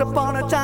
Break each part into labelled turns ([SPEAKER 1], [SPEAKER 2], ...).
[SPEAKER 1] upon a time.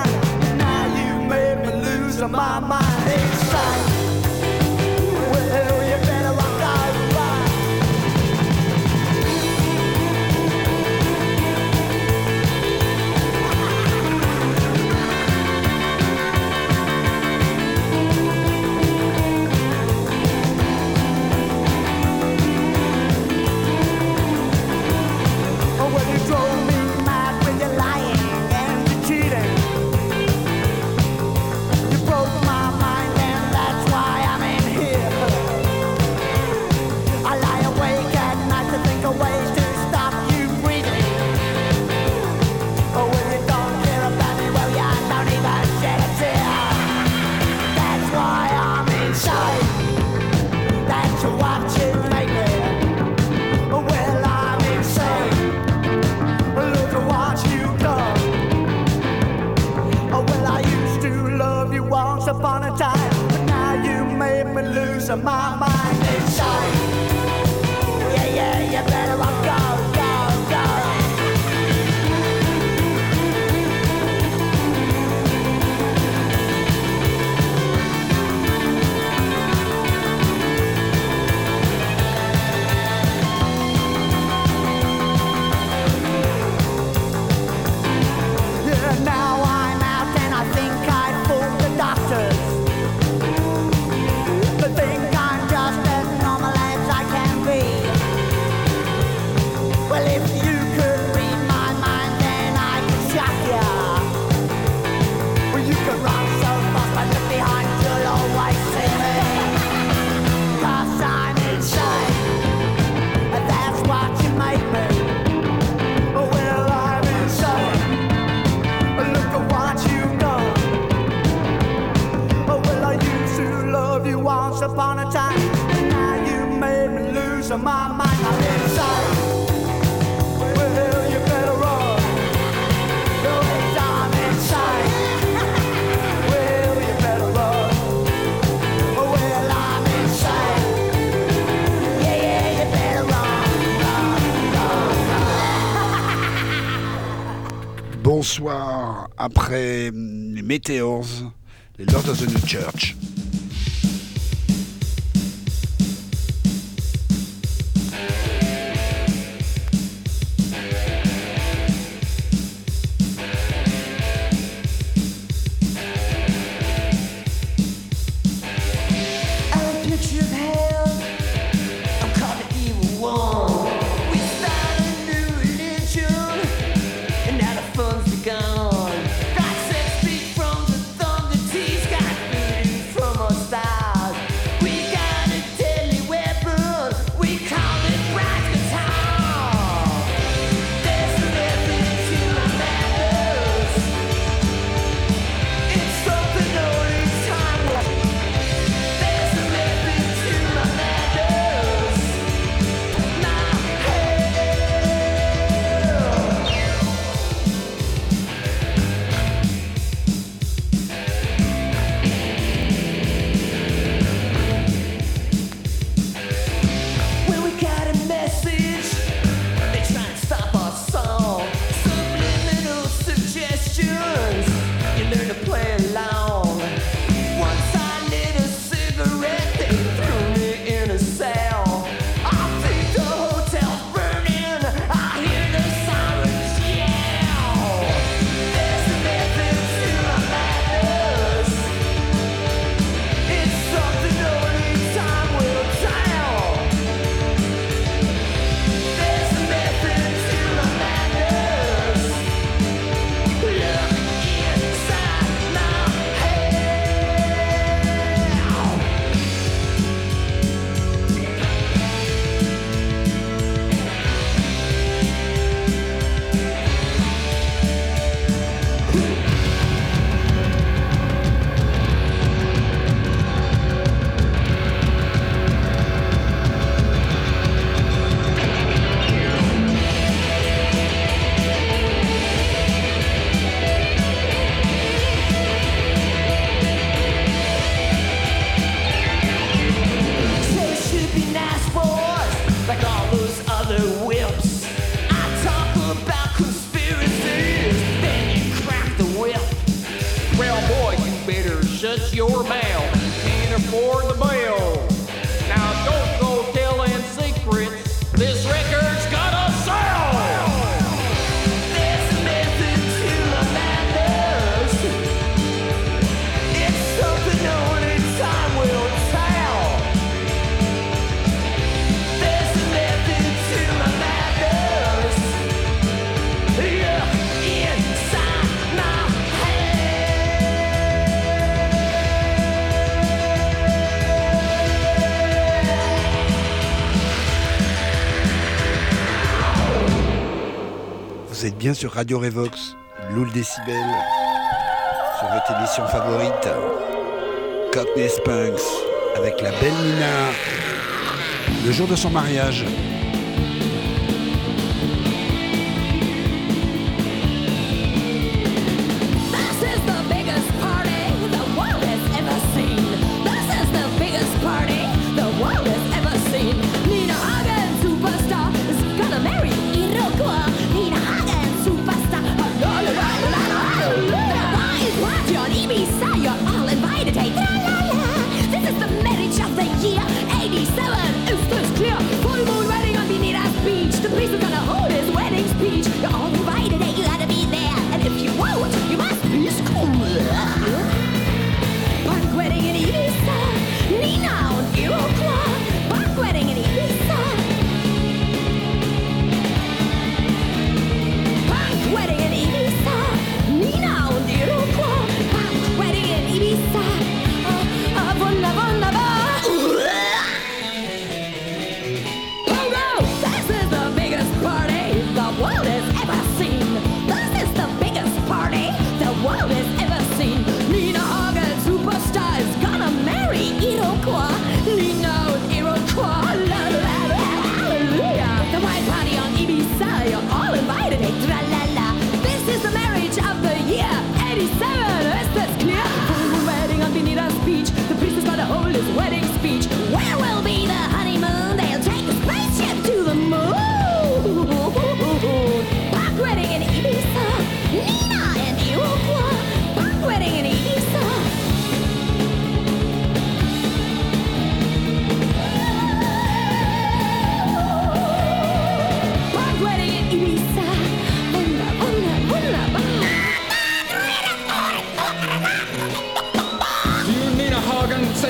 [SPEAKER 1] of.
[SPEAKER 2] après hum, les Meteors, les Lords of the New Church.
[SPEAKER 3] to play along.
[SPEAKER 2] Vous êtes bien sur Radio Revox, Loul Décibel, sur votre émission favorite, Cockney Spunks, avec la belle Nina, le jour de son mariage.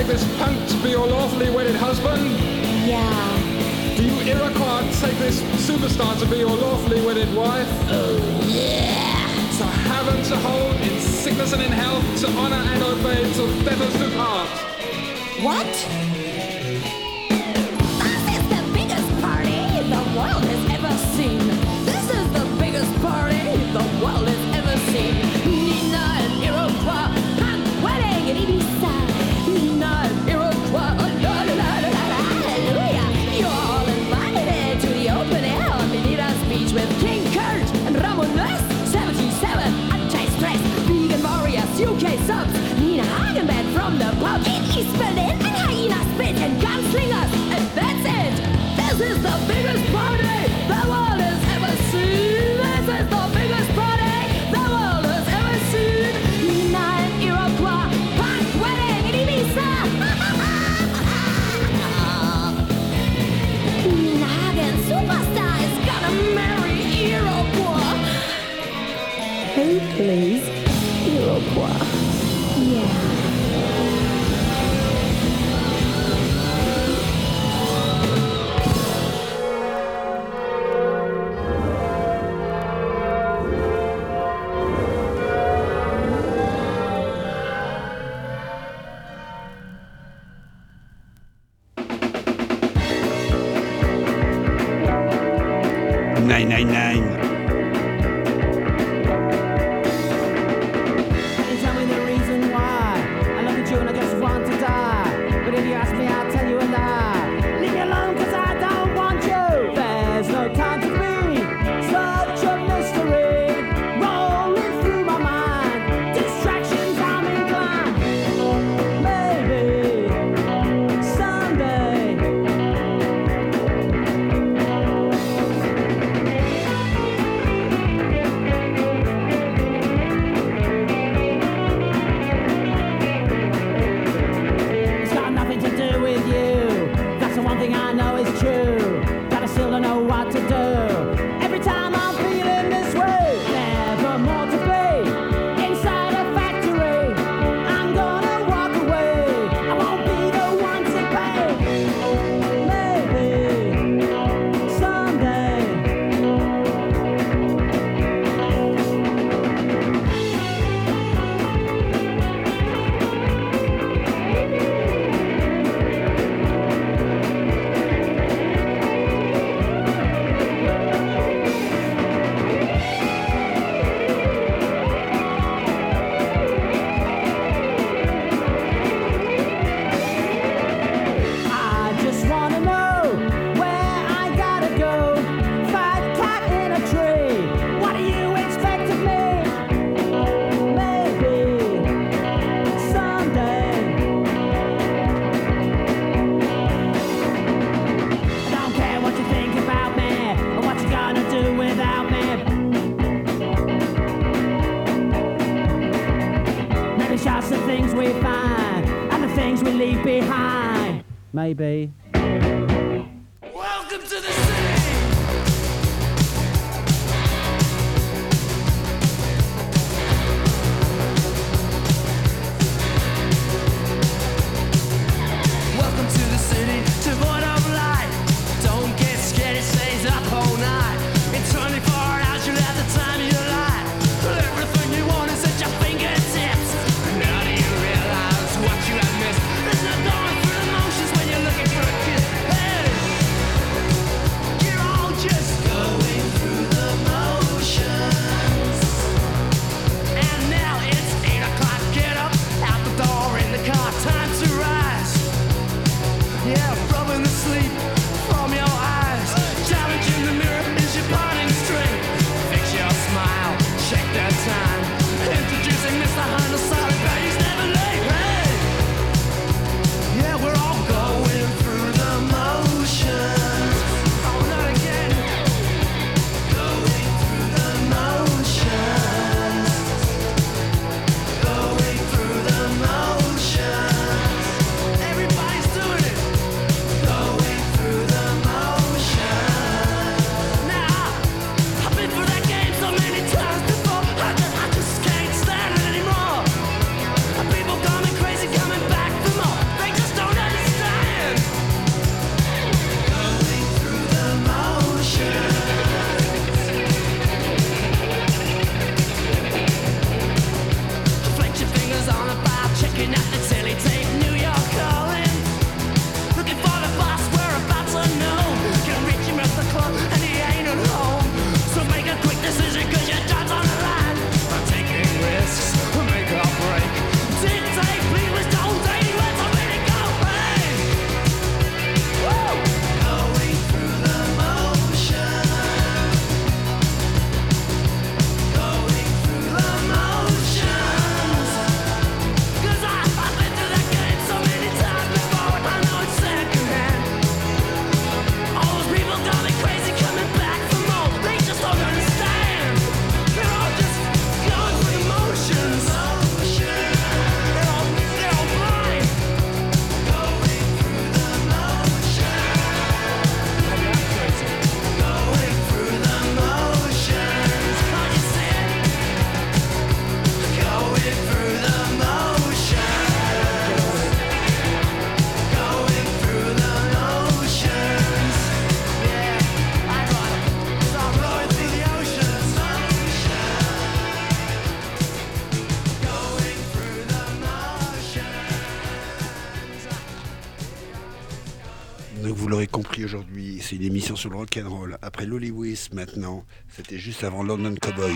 [SPEAKER 4] this punk to
[SPEAKER 5] be your lawfully wedded husband?
[SPEAKER 4] Yeah.
[SPEAKER 5] Do you Iroquois take this superstar to be your lawfully wedded wife? Oh, yeah. To heaven to hold in sickness and in health, to honor and obey till death us do part.
[SPEAKER 4] What? This is the biggest party in the world
[SPEAKER 6] maybe
[SPEAKER 7] sur le rock and
[SPEAKER 8] roll. Après Lou Lewis maintenant, c'était juste avant London Cowboys.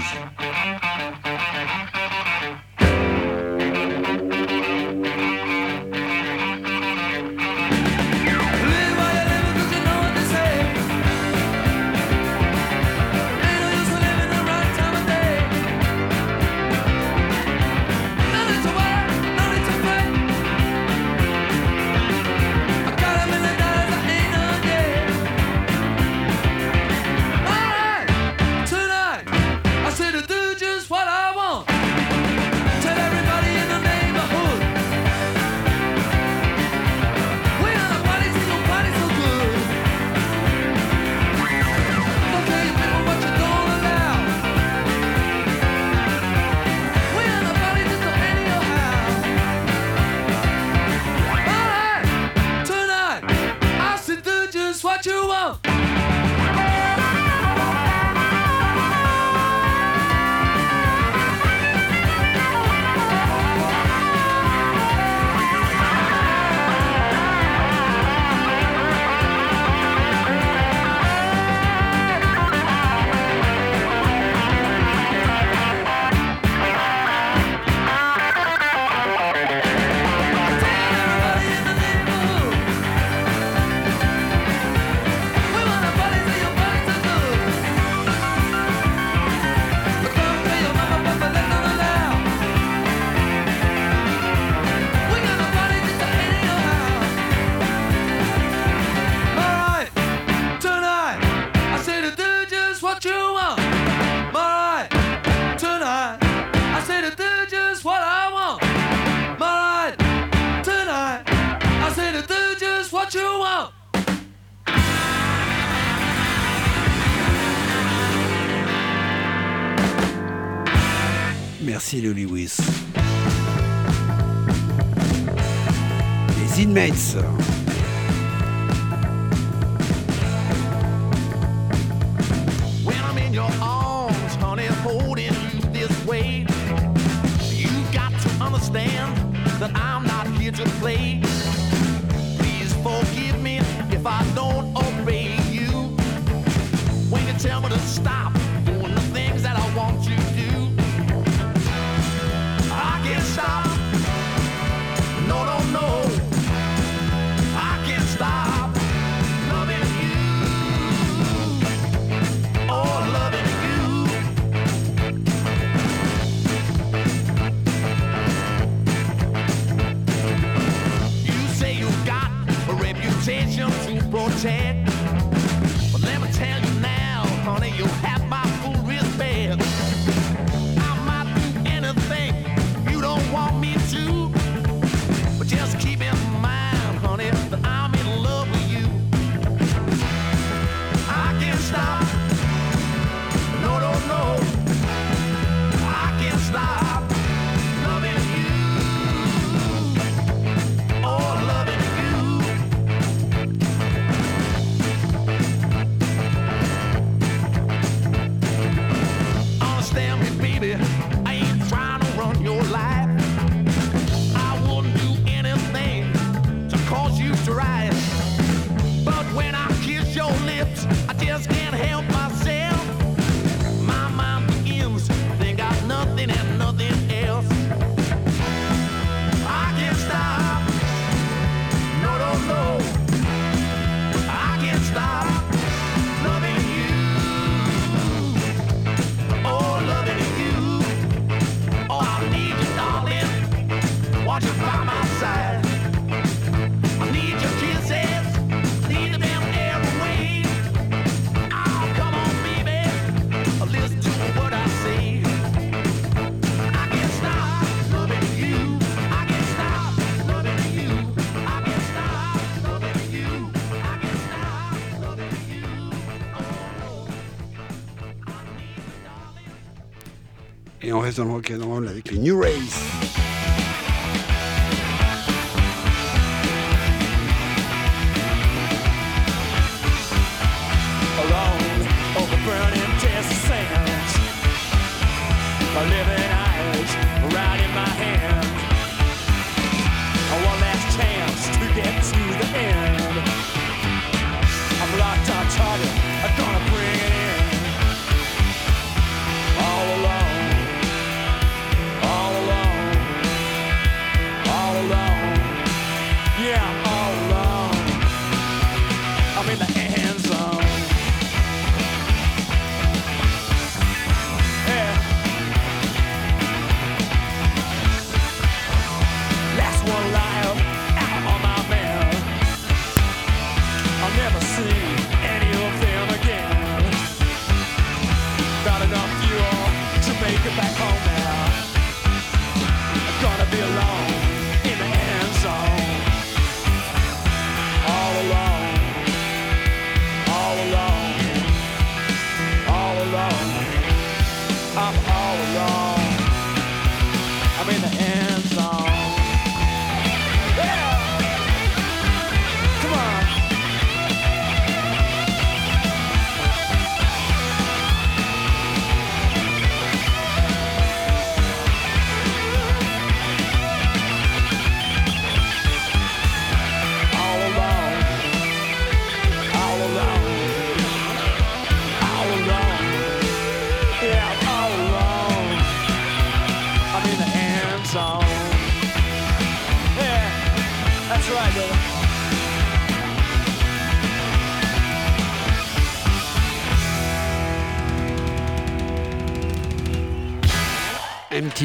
[SPEAKER 9] reste dans le rock'n'roll avec les New Race.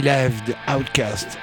[SPEAKER 7] Live
[SPEAKER 9] Outcast.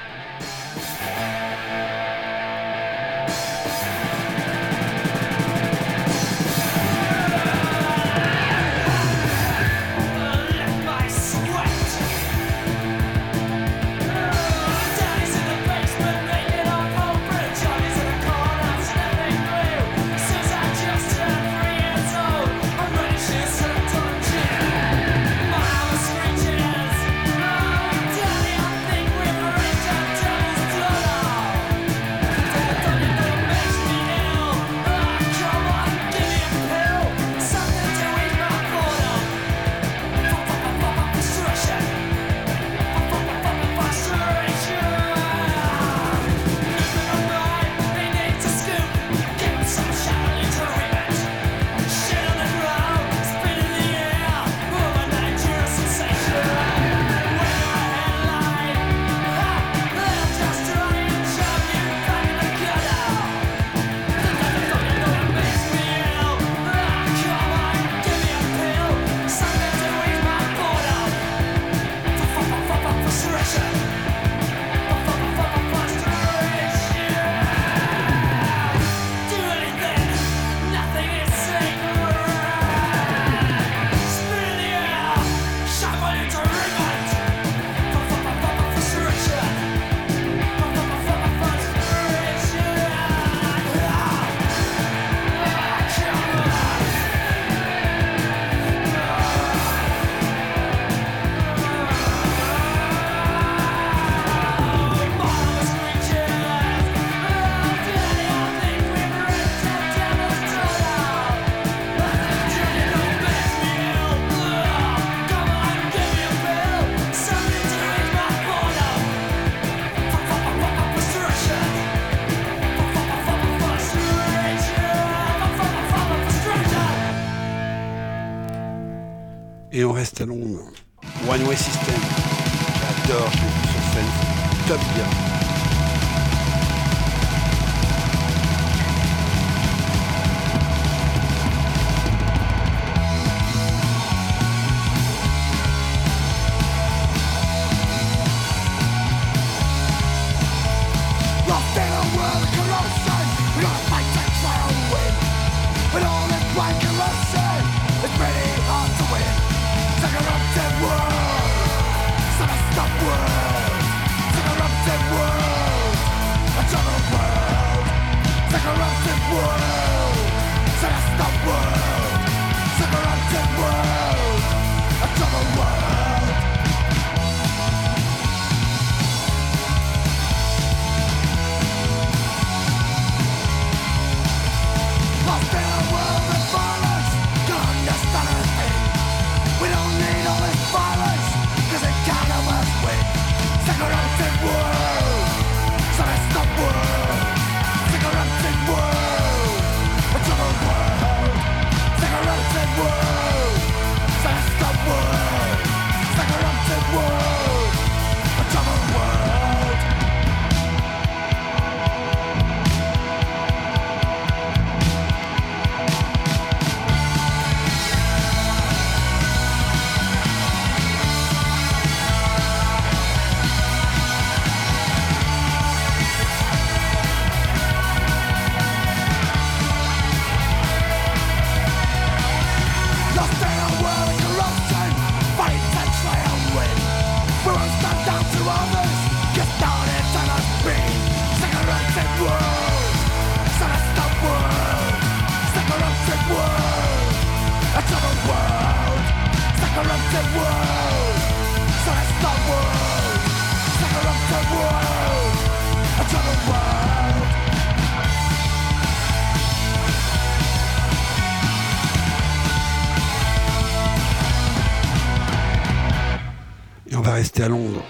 [SPEAKER 10] à Londres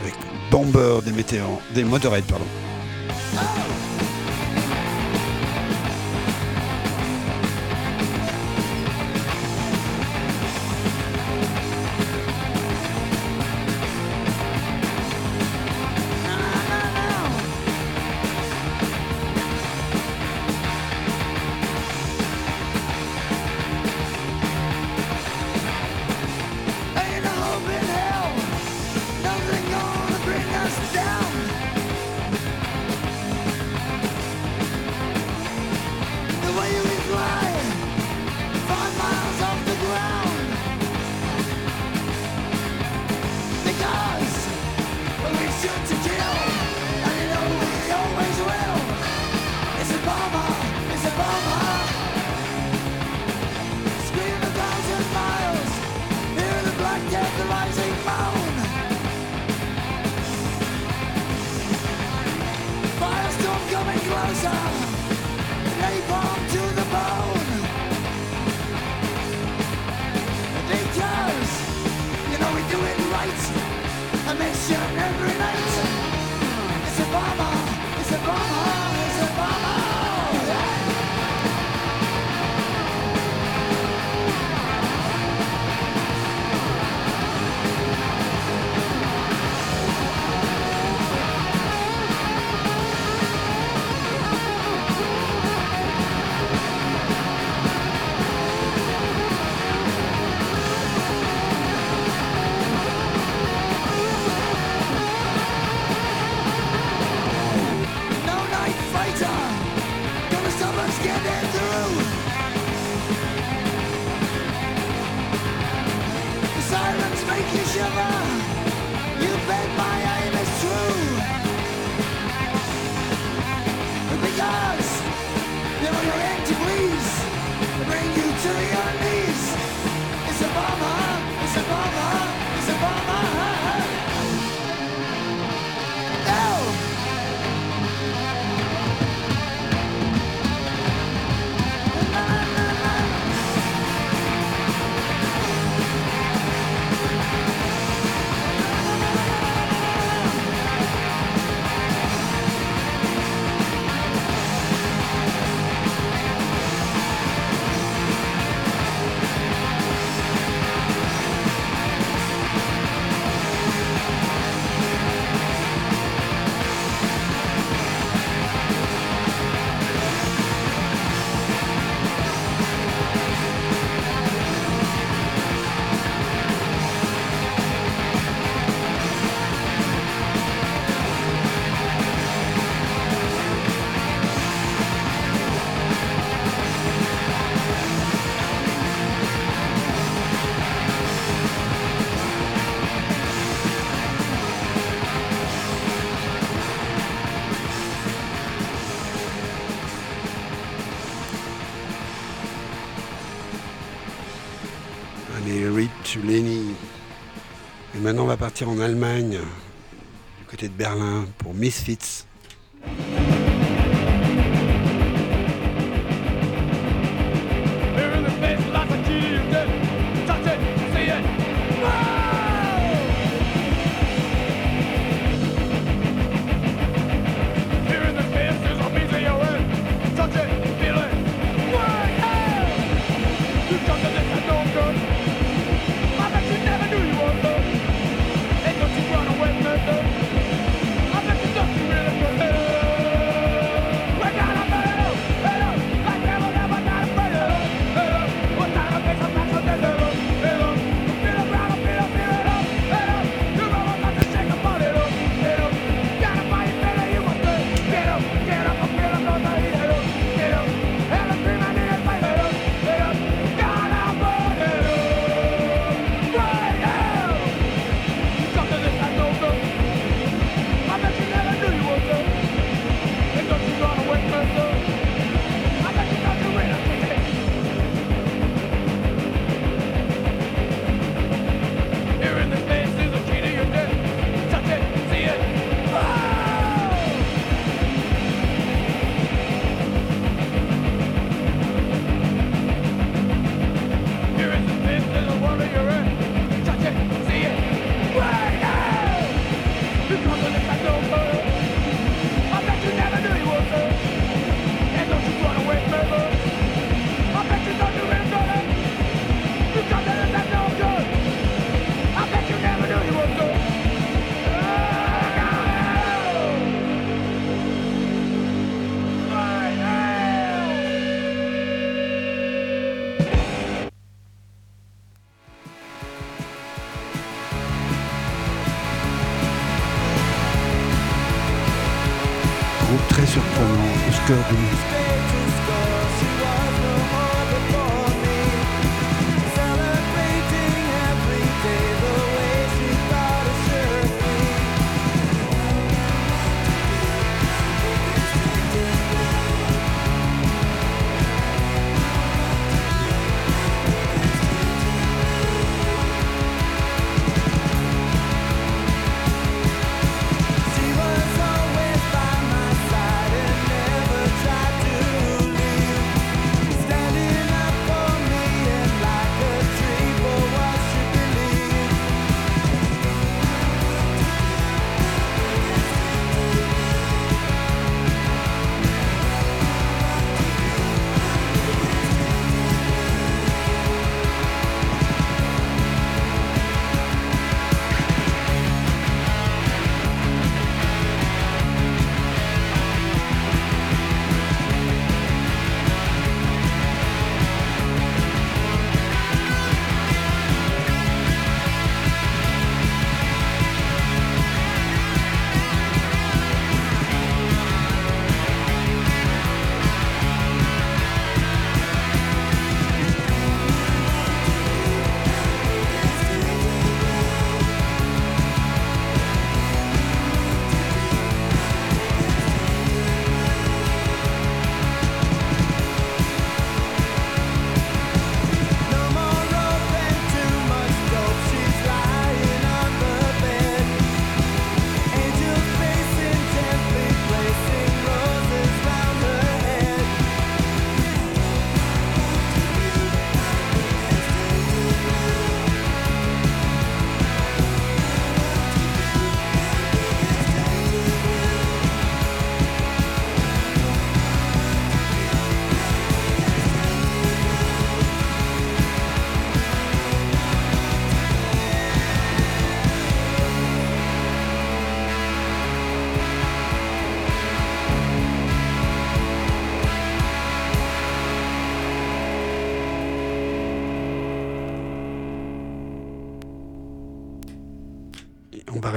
[SPEAKER 10] avec Bomber des, météores, des Motorhead. Pardon.
[SPEAKER 7] sur. Et maintenant, on va partir en Allemagne, du côté de Berlin, pour Misfits.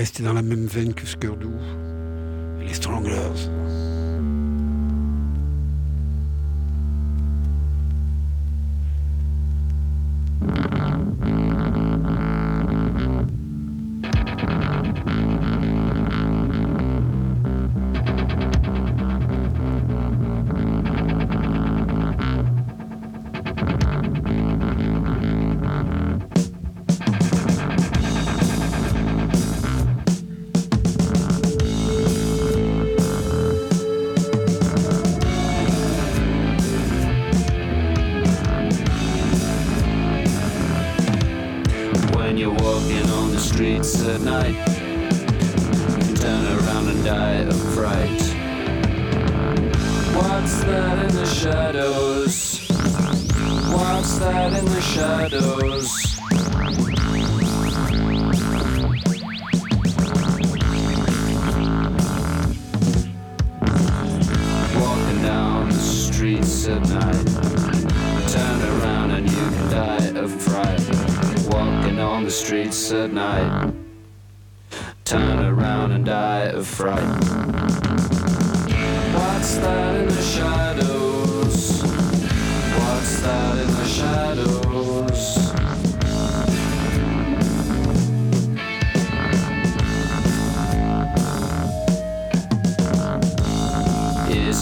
[SPEAKER 7] rester dans la même veine que Skurdou et les Stranglers.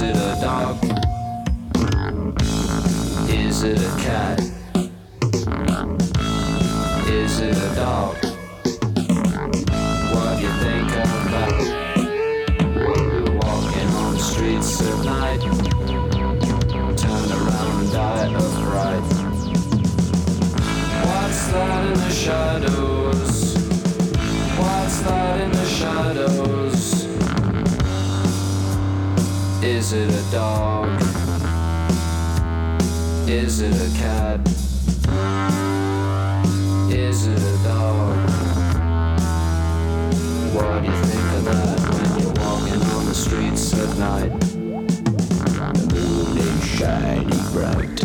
[SPEAKER 11] Is it a dog? Is it a cat? Is it a dog? What do you think about? Walking on the streets at night. Turn around and die of fright. What's that in the shadows? Is it a dog? Is it a cat? Is it a dog? What do you think of that when you're walking on the streets at night? The moon is shining bright.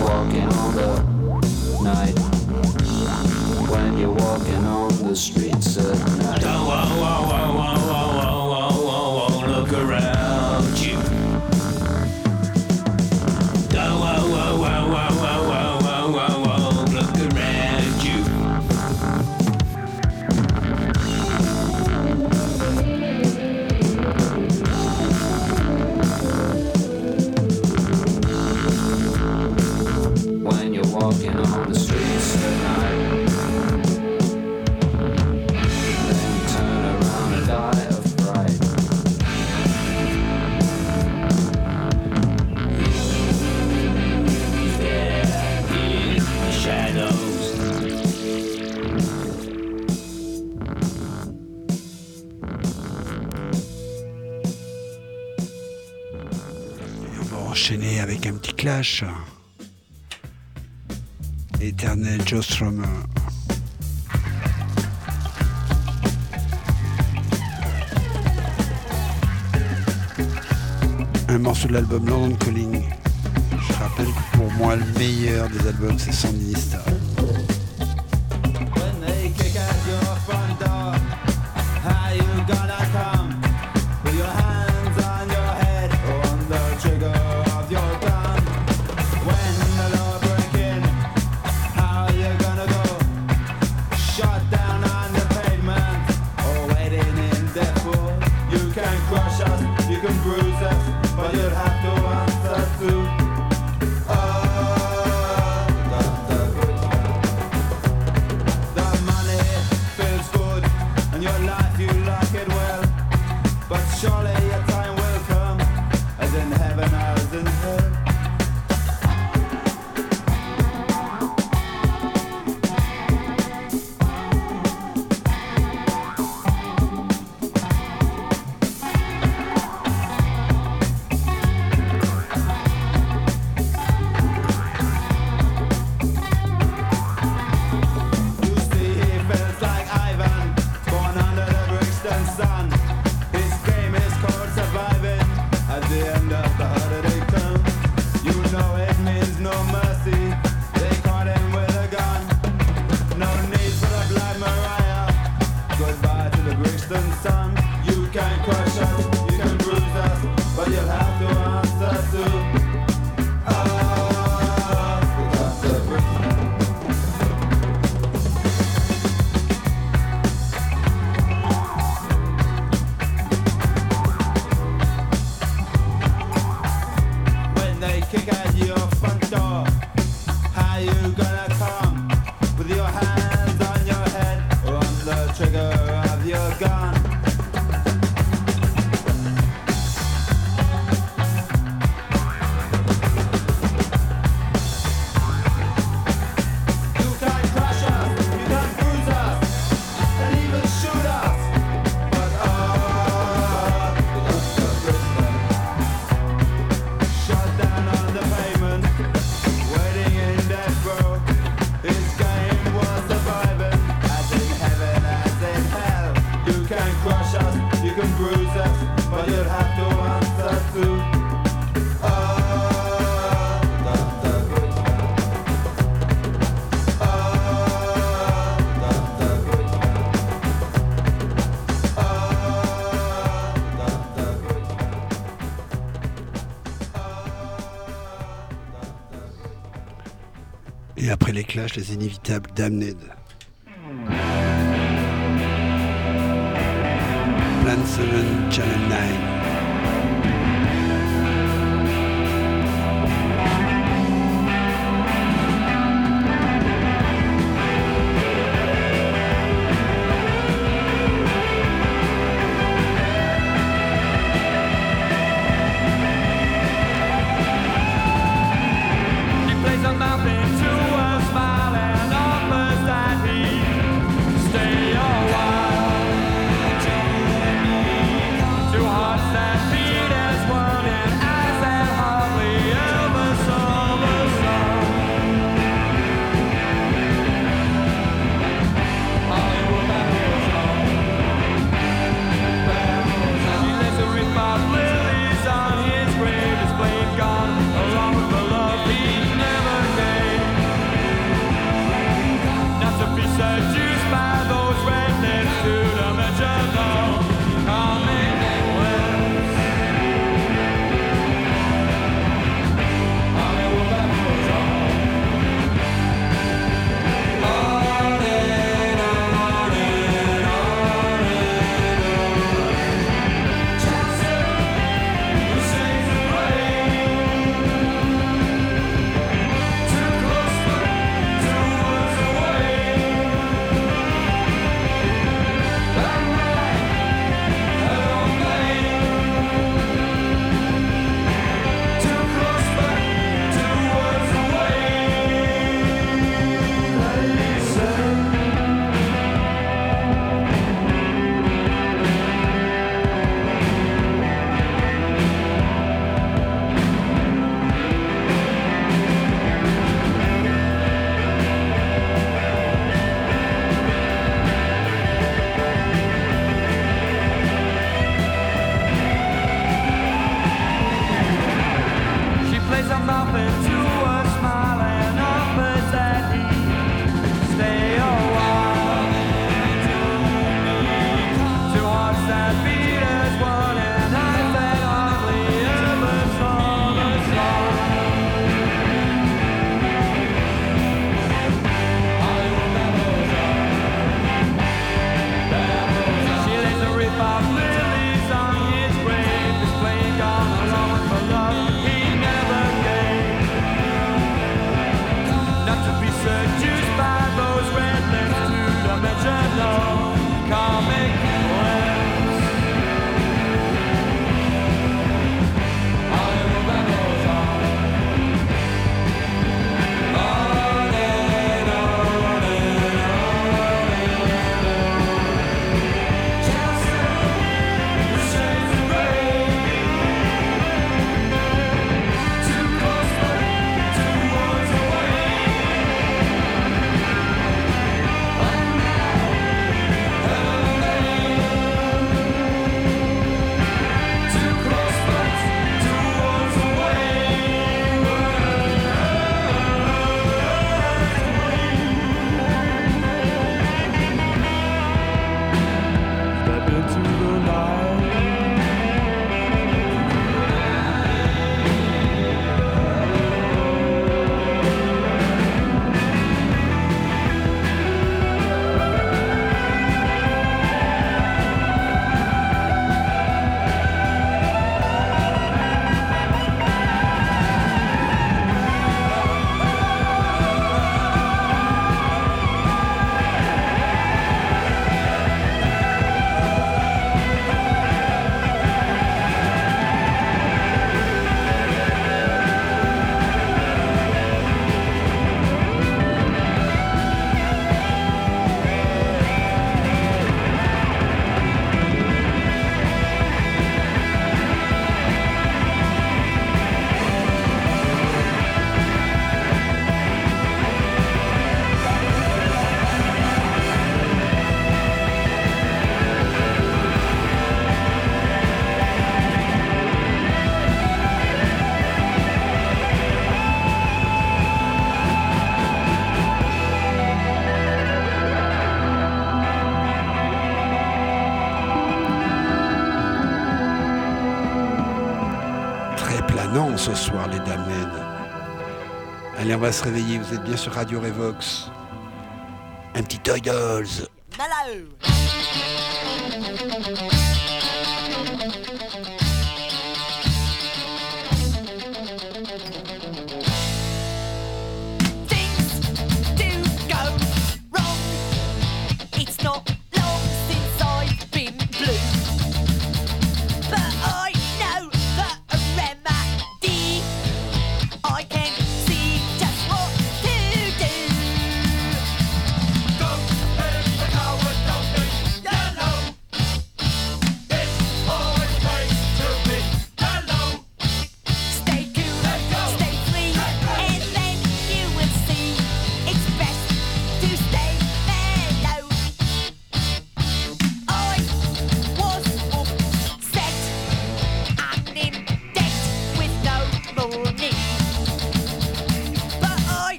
[SPEAKER 11] Walking on the night. When you're walking on the streets
[SPEAKER 12] clash. Éternel Joe Strummer. Un morceau de l'album London Calling. Je rappelle que pour moi le meilleur des albums c'est Sandinista.
[SPEAKER 7] Les inévitables Damned. Planant ce soir, les Damned.
[SPEAKER 1] Allez, on va se réveiller. Vous êtes bien sur Radio Revox. Un petit Toy Dolls.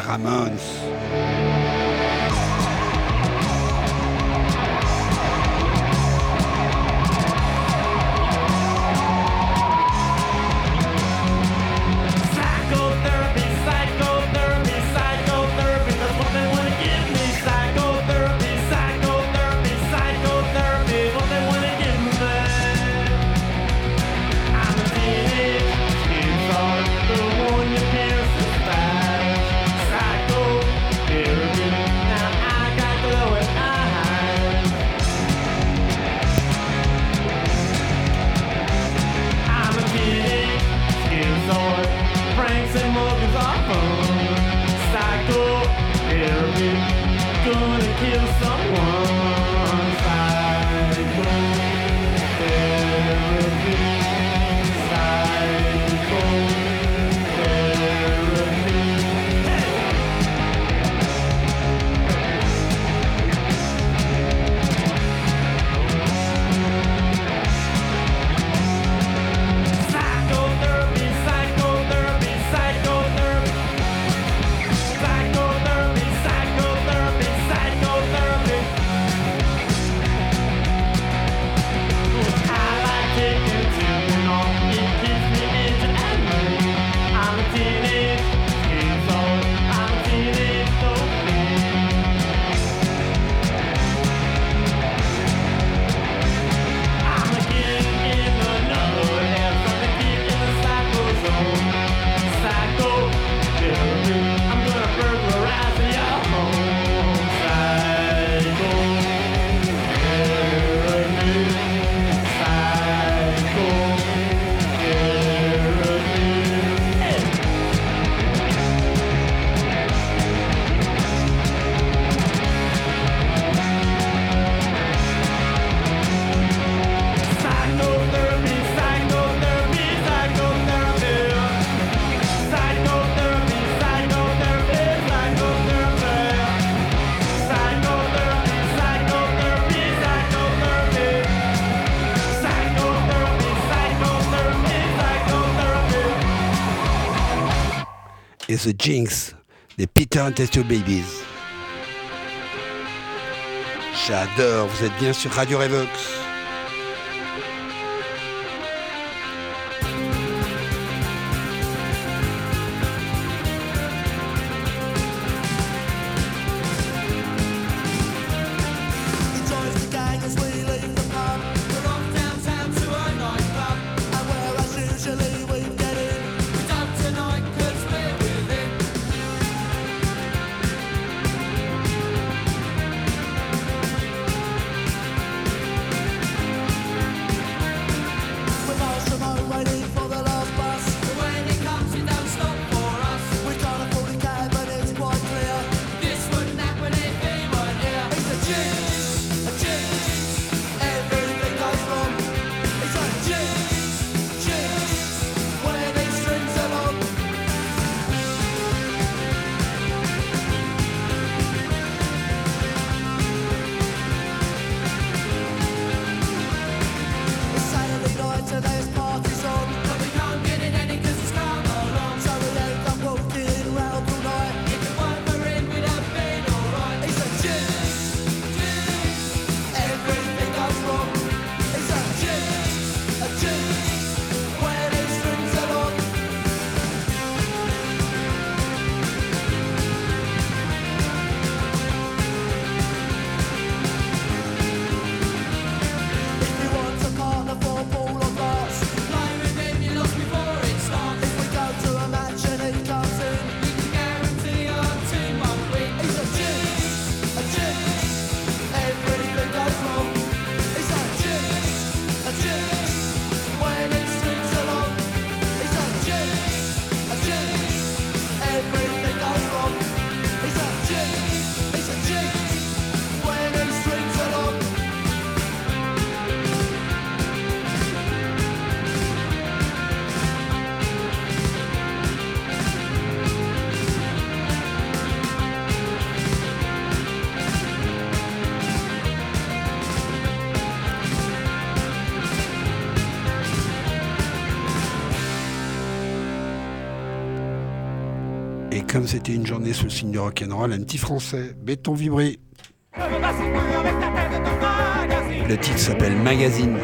[SPEAKER 1] Ramones.
[SPEAKER 7] The Jinx des Peter and Test Your Babies. J'adore, vous êtes bien sur Radio Revox. c'était une journée sous le signe du rock'n'roll, un petit français, béton vibré. Le titre s'appelle Magazine.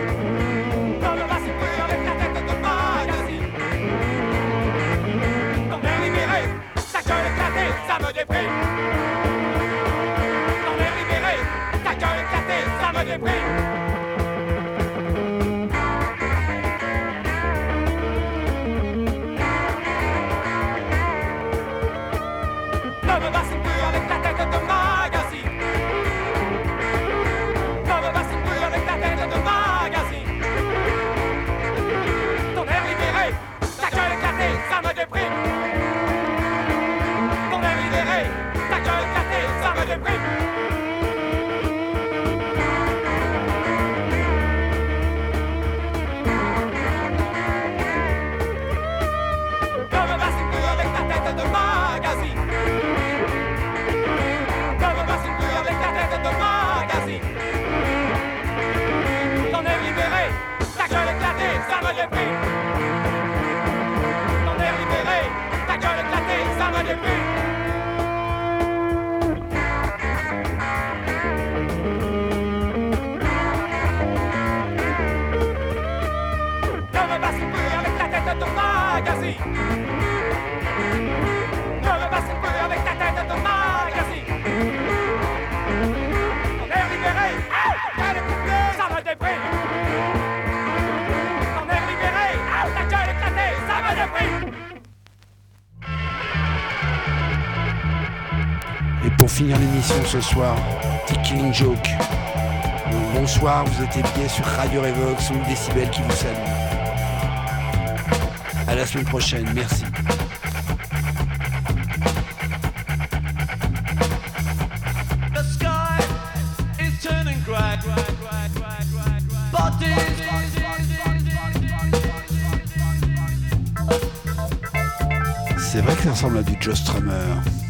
[SPEAKER 7] Yeah. finir l'émission ce soir, The Killing Joke. Bonsoir, vous êtes bien sur Radio Revox ou Décibel qui vous salue. À la semaine prochaine, merci. C'est vrai que ça ressemble à du Joe Strummer.